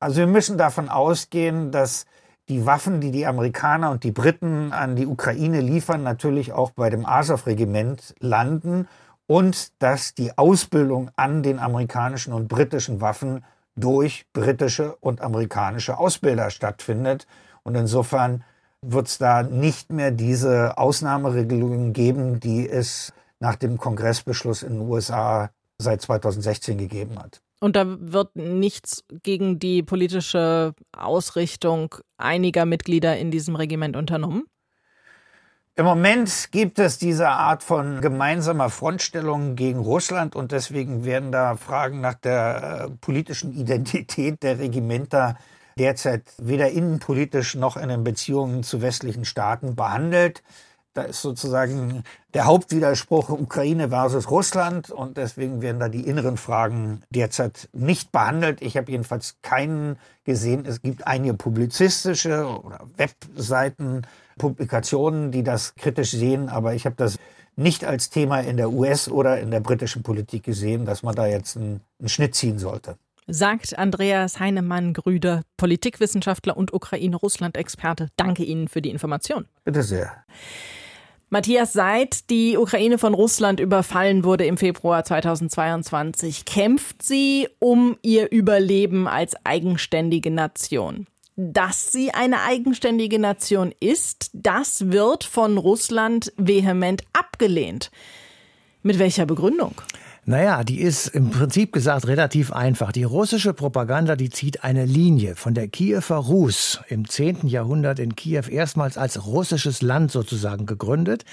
Also wir müssen davon ausgehen, dass die Waffen, die die Amerikaner und die Briten an die Ukraine liefern, natürlich auch bei dem Azov-Regiment landen und dass die Ausbildung an den amerikanischen und britischen Waffen durch britische und amerikanische Ausbilder stattfindet. Und insofern wird es da nicht mehr diese Ausnahmeregelungen geben, die es nach dem Kongressbeschluss in den USA seit 2016 gegeben hat. Und da wird nichts gegen die politische Ausrichtung einiger Mitglieder in diesem Regiment unternommen? Im Moment gibt es diese Art von gemeinsamer Frontstellung gegen Russland und deswegen werden da Fragen nach der äh, politischen Identität der Regimenter derzeit weder innenpolitisch noch in den Beziehungen zu westlichen Staaten behandelt. Da ist sozusagen der Hauptwiderspruch Ukraine versus Russland und deswegen werden da die inneren Fragen derzeit nicht behandelt. Ich habe jedenfalls keinen gesehen. Es gibt einige publizistische oder Webseiten, Publikationen, die das kritisch sehen, aber ich habe das nicht als Thema in der US- oder in der britischen Politik gesehen, dass man da jetzt einen, einen Schnitt ziehen sollte sagt Andreas Heinemann-Grüder, Politikwissenschaftler und Ukraine-Russland-Experte. Danke Ihnen für die Information. Bitte sehr. Matthias, seit die Ukraine von Russland überfallen wurde im Februar 2022, kämpft sie um ihr Überleben als eigenständige Nation. Dass sie eine eigenständige Nation ist, das wird von Russland vehement abgelehnt. Mit welcher Begründung? Naja, die ist im Prinzip gesagt relativ einfach. Die russische Propaganda, die zieht eine Linie von der Kiewer Rus im 10. Jahrhundert in Kiew erstmals als russisches Land sozusagen gegründet,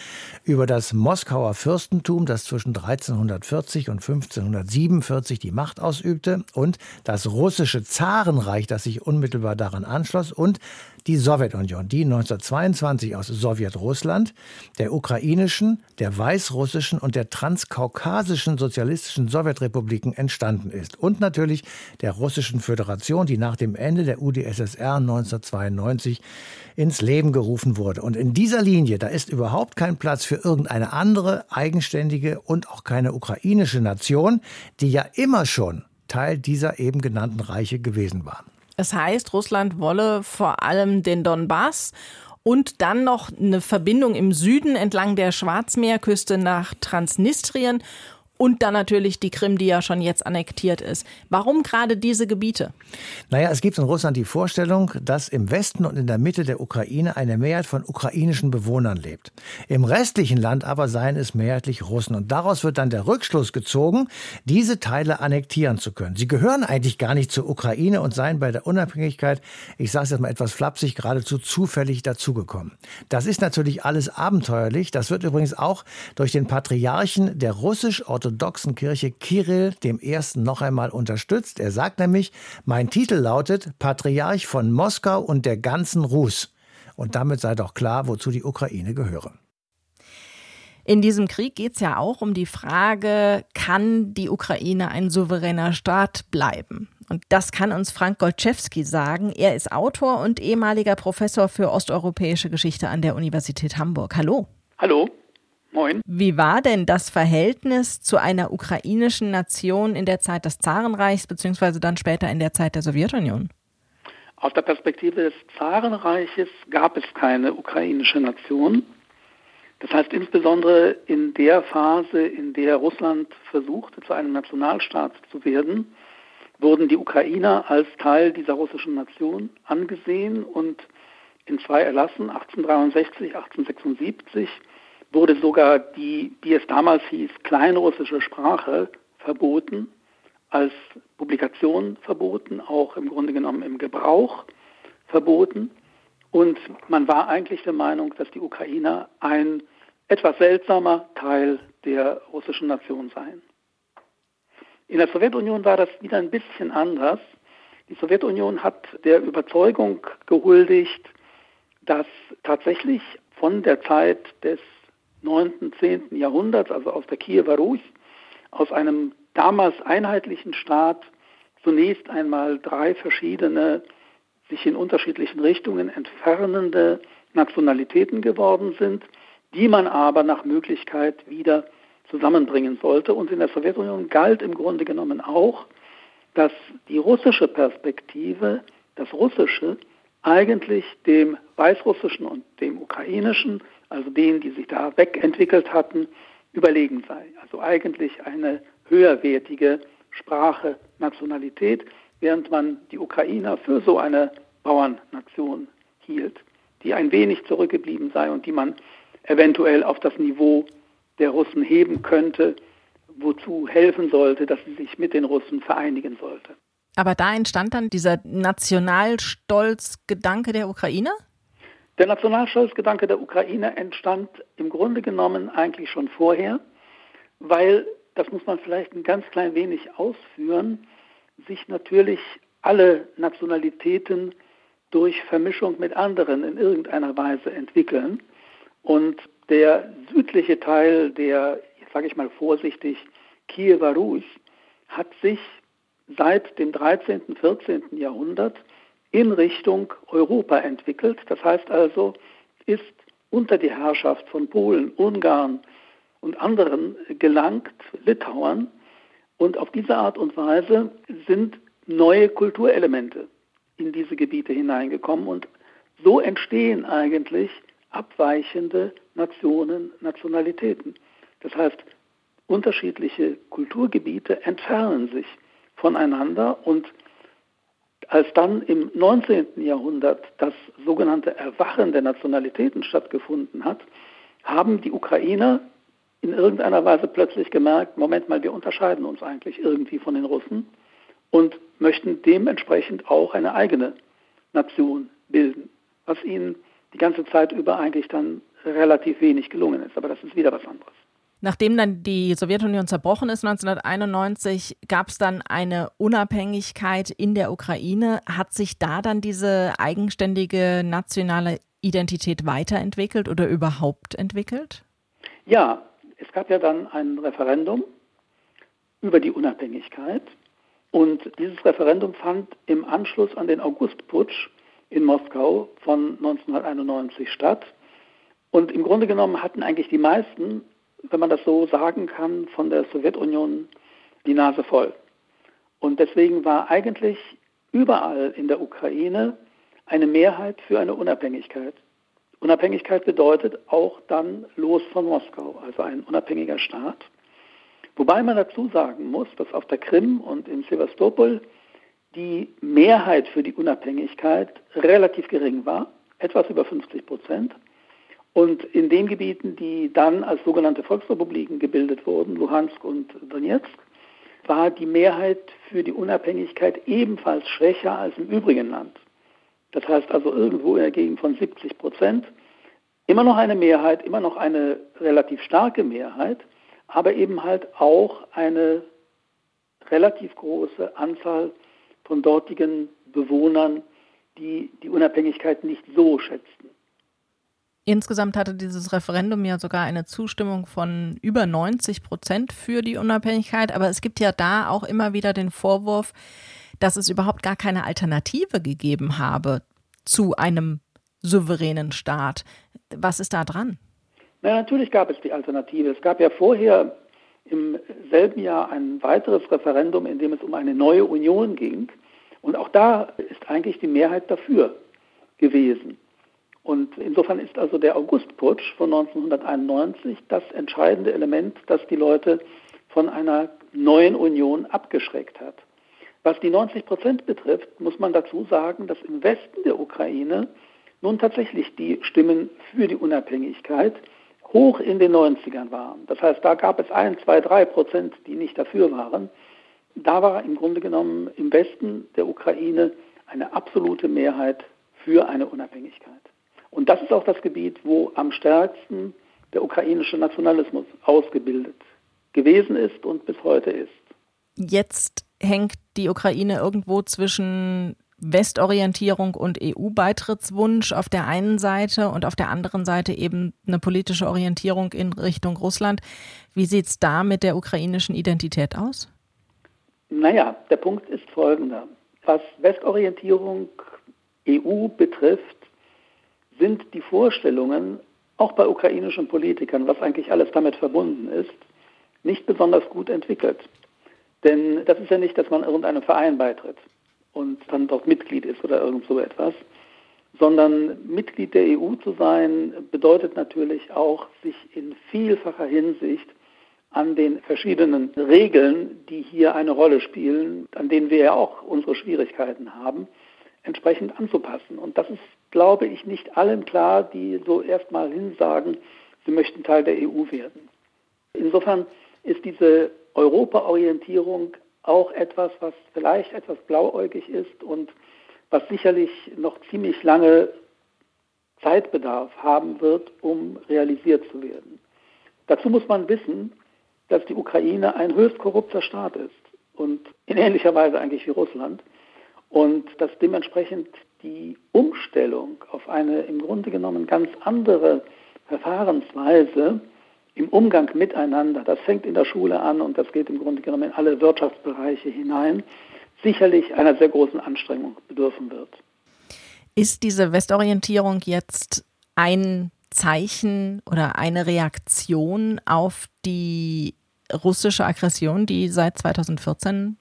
über das Moskauer Fürstentum, das zwischen 1340 und 1547 die Macht ausübte, und das russische Zarenreich, das sich unmittelbar daran anschloss, und die Sowjetunion, die 1922 aus Sowjetrussland, der ukrainischen, der weißrussischen und der transkaukasischen sozialistischen Sowjetrepubliken entstanden ist. Und natürlich der russischen Föderation, die nach dem Ende der UdSSR 1992 ins Leben gerufen wurde. Und in dieser Linie, da ist überhaupt kein Platz für irgendeine andere eigenständige und auch keine ukrainische Nation, die ja immer schon Teil dieser eben genannten Reiche gewesen war. Es heißt, Russland wolle vor allem den Donbass und dann noch eine Verbindung im Süden entlang der Schwarzmeerküste nach Transnistrien und dann natürlich die Krim, die ja schon jetzt annektiert ist. Warum gerade diese Gebiete? Naja, es gibt in Russland die Vorstellung, dass im Westen und in der Mitte der Ukraine eine Mehrheit von ukrainischen Bewohnern lebt. Im restlichen Land aber seien es mehrheitlich Russen. Und daraus wird dann der Rückschluss gezogen, diese Teile annektieren zu können. Sie gehören eigentlich gar nicht zur Ukraine und seien bei der Unabhängigkeit, ich sage es jetzt mal etwas flapsig, geradezu zufällig dazugekommen. Das ist natürlich alles abenteuerlich. Das wird übrigens auch durch den Patriarchen der russisch-orthodoxen orthodoxen Kirche Kirill I. noch einmal unterstützt. Er sagt nämlich, mein Titel lautet Patriarch von Moskau und der ganzen Rus. Und damit sei doch klar, wozu die Ukraine gehöre. In diesem Krieg geht es ja auch um die Frage, kann die Ukraine ein souveräner Staat bleiben? Und das kann uns Frank Golczewski sagen. Er ist Autor und ehemaliger Professor für osteuropäische Geschichte an der Universität Hamburg. Hallo. Hallo. Moin. Wie war denn das Verhältnis zu einer ukrainischen Nation in der Zeit des Zarenreichs beziehungsweise dann später in der Zeit der Sowjetunion? Aus der Perspektive des Zarenreiches gab es keine ukrainische Nation. Das heißt insbesondere in der Phase, in der Russland versuchte, zu einem Nationalstaat zu werden, wurden die Ukrainer als Teil dieser russischen Nation angesehen und in zwei Erlassen 1863, 1876 wurde sogar die, wie es damals hieß, kleinrussische Sprache verboten, als Publikation verboten, auch im Grunde genommen im Gebrauch verboten. Und man war eigentlich der Meinung, dass die Ukrainer ein etwas seltsamer Teil der russischen Nation seien. In der Sowjetunion war das wieder ein bisschen anders. Die Sowjetunion hat der Überzeugung gehuldigt, dass tatsächlich von der Zeit des 9., 10. Jahrhunderts, also aus der Kiewer Rus, aus einem damals einheitlichen Staat zunächst einmal drei verschiedene, sich in unterschiedlichen Richtungen entfernende Nationalitäten geworden sind, die man aber nach Möglichkeit wieder zusammenbringen sollte. Und in der Sowjetunion galt im Grunde genommen auch, dass die russische Perspektive, das Russische, eigentlich dem Weißrussischen und dem Ukrainischen also denen, die sich da wegentwickelt hatten, überlegen sei. Also eigentlich eine höherwertige Sprache, Nationalität, während man die Ukrainer für so eine Bauernnation hielt, die ein wenig zurückgeblieben sei und die man eventuell auf das Niveau der Russen heben könnte, wozu helfen sollte, dass sie sich mit den Russen vereinigen sollte. Aber da entstand dann dieser Nationalstolzgedanke der Ukrainer? Der Nationalstolzgedanke der Ukraine entstand im Grunde genommen eigentlich schon vorher, weil, das muss man vielleicht ein ganz klein wenig ausführen, sich natürlich alle Nationalitäten durch Vermischung mit anderen in irgendeiner Weise entwickeln. Und der südliche Teil der, sage ich mal vorsichtig, Kiewer Rus hat sich seit dem 13., 14. Jahrhundert in Richtung Europa entwickelt. Das heißt also, ist unter die Herrschaft von Polen, Ungarn und anderen gelangt, Litauern. Und auf diese Art und Weise sind neue Kulturelemente in diese Gebiete hineingekommen. Und so entstehen eigentlich abweichende Nationen, Nationalitäten. Das heißt, unterschiedliche Kulturgebiete entfernen sich voneinander und als dann im 19. Jahrhundert das sogenannte Erwachen der Nationalitäten stattgefunden hat, haben die Ukrainer in irgendeiner Weise plötzlich gemerkt, Moment mal, wir unterscheiden uns eigentlich irgendwie von den Russen und möchten dementsprechend auch eine eigene Nation bilden, was ihnen die ganze Zeit über eigentlich dann relativ wenig gelungen ist. Aber das ist wieder was anderes. Nachdem dann die Sowjetunion zerbrochen ist 1991, gab es dann eine Unabhängigkeit in der Ukraine. Hat sich da dann diese eigenständige nationale Identität weiterentwickelt oder überhaupt entwickelt? Ja, es gab ja dann ein Referendum über die Unabhängigkeit. Und dieses Referendum fand im Anschluss an den Augustputsch in Moskau von 1991 statt. Und im Grunde genommen hatten eigentlich die meisten, wenn man das so sagen kann, von der Sowjetunion die Nase voll. Und deswegen war eigentlich überall in der Ukraine eine Mehrheit für eine Unabhängigkeit. Unabhängigkeit bedeutet auch dann los von Moskau, also ein unabhängiger Staat. Wobei man dazu sagen muss, dass auf der Krim und in Sevastopol die Mehrheit für die Unabhängigkeit relativ gering war, etwas über 50 Prozent. Und in den Gebieten, die dann als sogenannte Volksrepubliken gebildet wurden, Luhansk und Donetsk, war die Mehrheit für die Unabhängigkeit ebenfalls schwächer als im übrigen Land. Das heißt also irgendwo in der Gegend von 70 Prozent. Immer noch eine Mehrheit, immer noch eine relativ starke Mehrheit, aber eben halt auch eine relativ große Anzahl von dortigen Bewohnern, die die Unabhängigkeit nicht so schätzten. Insgesamt hatte dieses Referendum ja sogar eine Zustimmung von über 90 Prozent für die Unabhängigkeit. Aber es gibt ja da auch immer wieder den Vorwurf, dass es überhaupt gar keine Alternative gegeben habe zu einem souveränen Staat. Was ist da dran? Na, natürlich gab es die Alternative. Es gab ja vorher im selben Jahr ein weiteres Referendum, in dem es um eine neue Union ging. Und auch da ist eigentlich die Mehrheit dafür gewesen. Und insofern ist also der Augustputsch von 1991 das entscheidende Element, das die Leute von einer neuen Union abgeschreckt hat. Was die 90 Prozent betrifft, muss man dazu sagen, dass im Westen der Ukraine nun tatsächlich die Stimmen für die Unabhängigkeit hoch in den 90ern waren. Das heißt, da gab es ein, zwei, drei Prozent, die nicht dafür waren. Da war im Grunde genommen im Westen der Ukraine eine absolute Mehrheit für eine Unabhängigkeit. Und das ist auch das Gebiet, wo am stärksten der ukrainische Nationalismus ausgebildet gewesen ist und bis heute ist. Jetzt hängt die Ukraine irgendwo zwischen Westorientierung und EU-Beitrittswunsch auf der einen Seite und auf der anderen Seite eben eine politische Orientierung in Richtung Russland. Wie sieht es da mit der ukrainischen Identität aus? Naja, der Punkt ist folgender. Was Westorientierung EU betrifft, sind die Vorstellungen, auch bei ukrainischen Politikern, was eigentlich alles damit verbunden ist, nicht besonders gut entwickelt. Denn das ist ja nicht, dass man irgendeinem Verein beitritt und dann dort Mitglied ist oder irgend so etwas, sondern Mitglied der EU zu sein bedeutet natürlich auch, sich in vielfacher Hinsicht an den verschiedenen Regeln, die hier eine Rolle spielen, an denen wir ja auch unsere Schwierigkeiten haben, entsprechend anzupassen. Und das ist, glaube ich, nicht allen klar, die so erstmal hinsagen, sie möchten Teil der EU werden. Insofern ist diese Europaorientierung auch etwas, was vielleicht etwas blauäugig ist und was sicherlich noch ziemlich lange Zeitbedarf haben wird, um realisiert zu werden. Dazu muss man wissen, dass die Ukraine ein höchst korrupter Staat ist und in ähnlicher Weise eigentlich wie Russland und dass dementsprechend die Umstellung auf eine im Grunde genommen ganz andere Verfahrensweise im Umgang miteinander, das fängt in der Schule an und das geht im Grunde genommen in alle Wirtschaftsbereiche hinein, sicherlich einer sehr großen Anstrengung bedürfen wird. Ist diese Westorientierung jetzt ein Zeichen oder eine Reaktion auf die russische Aggression, die seit 2014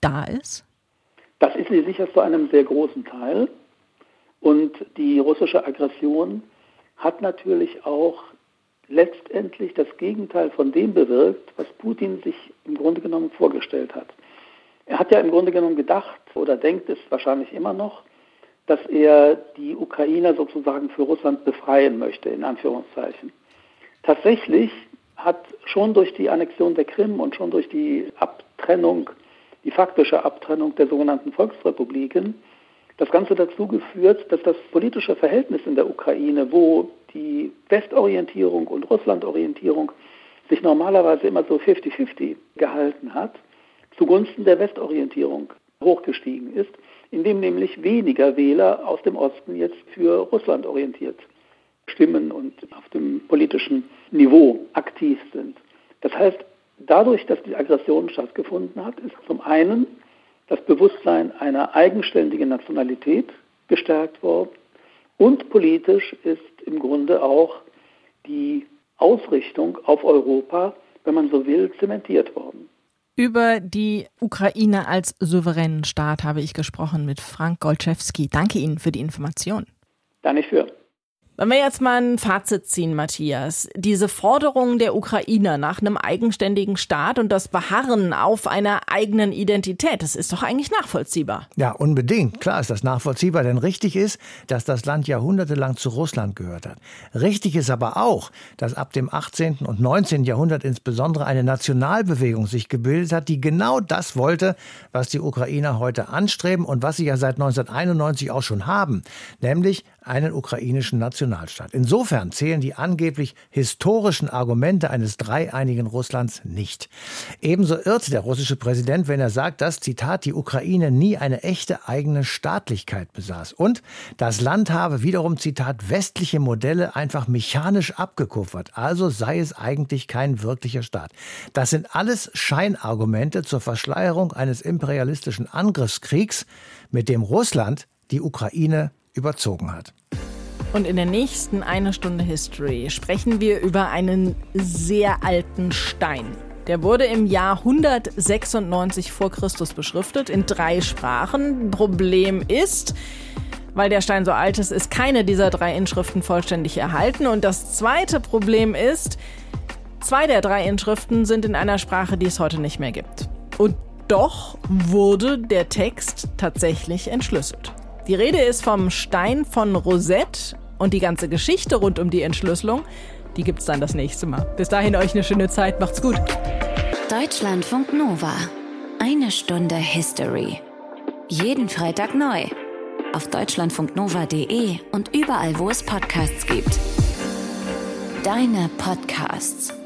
da ist? Das ist sie sicher zu einem sehr großen Teil. Und die russische Aggression hat natürlich auch letztendlich das Gegenteil von dem bewirkt, was Putin sich im Grunde genommen vorgestellt hat. Er hat ja im Grunde genommen gedacht oder denkt es wahrscheinlich immer noch, dass er die Ukrainer sozusagen für Russland befreien möchte, in Anführungszeichen. Tatsächlich hat schon durch die Annexion der Krim und schon durch die Abtrennung, die faktische Abtrennung der sogenannten Volksrepubliken, das Ganze dazu geführt, dass das politische Verhältnis in der Ukraine, wo die Westorientierung und Russlandorientierung sich normalerweise immer so 50-50 gehalten hat, zugunsten der Westorientierung hochgestiegen ist, indem nämlich weniger Wähler aus dem Osten jetzt für Russland orientiert stimmen und auf dem politischen Niveau aktiv sind. Das heißt, dadurch, dass die Aggression stattgefunden hat, ist zum einen das Bewusstsein einer eigenständigen Nationalität gestärkt worden und politisch ist im Grunde auch die Ausrichtung auf Europa, wenn man so will, zementiert worden. Über die Ukraine als souveränen Staat habe ich gesprochen mit Frank Golczewski. Danke Ihnen für die Information. Da nicht für. Wenn wir jetzt mal ein Fazit ziehen, Matthias, diese Forderung der Ukrainer nach einem eigenständigen Staat und das Beharren auf einer eigenen Identität, das ist doch eigentlich nachvollziehbar. Ja, unbedingt. Klar ist das nachvollziehbar, denn richtig ist, dass das Land jahrhundertelang zu Russland gehört hat. Richtig ist aber auch, dass ab dem 18. und 19. Jahrhundert insbesondere eine Nationalbewegung sich gebildet hat, die genau das wollte, was die Ukrainer heute anstreben und was sie ja seit 1991 auch schon haben, nämlich einen ukrainischen Nationalstaat. Insofern zählen die angeblich historischen Argumente eines dreieinigen Russlands nicht. Ebenso irrt der russische Präsident, wenn er sagt, dass, Zitat, die Ukraine nie eine echte eigene Staatlichkeit besaß. Und das Land habe wiederum, Zitat, westliche Modelle einfach mechanisch abgekupfert. Also sei es eigentlich kein wirklicher Staat. Das sind alles Scheinargumente zur Verschleierung eines imperialistischen Angriffskriegs, mit dem Russland die Ukraine überzogen hat. Und in der nächsten eine Stunde History sprechen wir über einen sehr alten Stein. Der wurde im Jahr 196 vor Christus beschriftet in drei Sprachen. Problem ist, weil der Stein so alt ist, ist keine dieser drei Inschriften vollständig erhalten. Und das zweite Problem ist, zwei der drei Inschriften sind in einer Sprache, die es heute nicht mehr gibt. Und doch wurde der Text tatsächlich entschlüsselt. Die Rede ist vom Stein von Rosette und die ganze Geschichte rund um die Entschlüsselung, die gibt's dann das nächste Mal. Bis dahin euch eine schöne Zeit, macht's gut. Deutschlandfunk Nova. Eine Stunde History. Jeden Freitag neu. Auf deutschlandfunknova.de und überall, wo es Podcasts gibt. Deine Podcasts.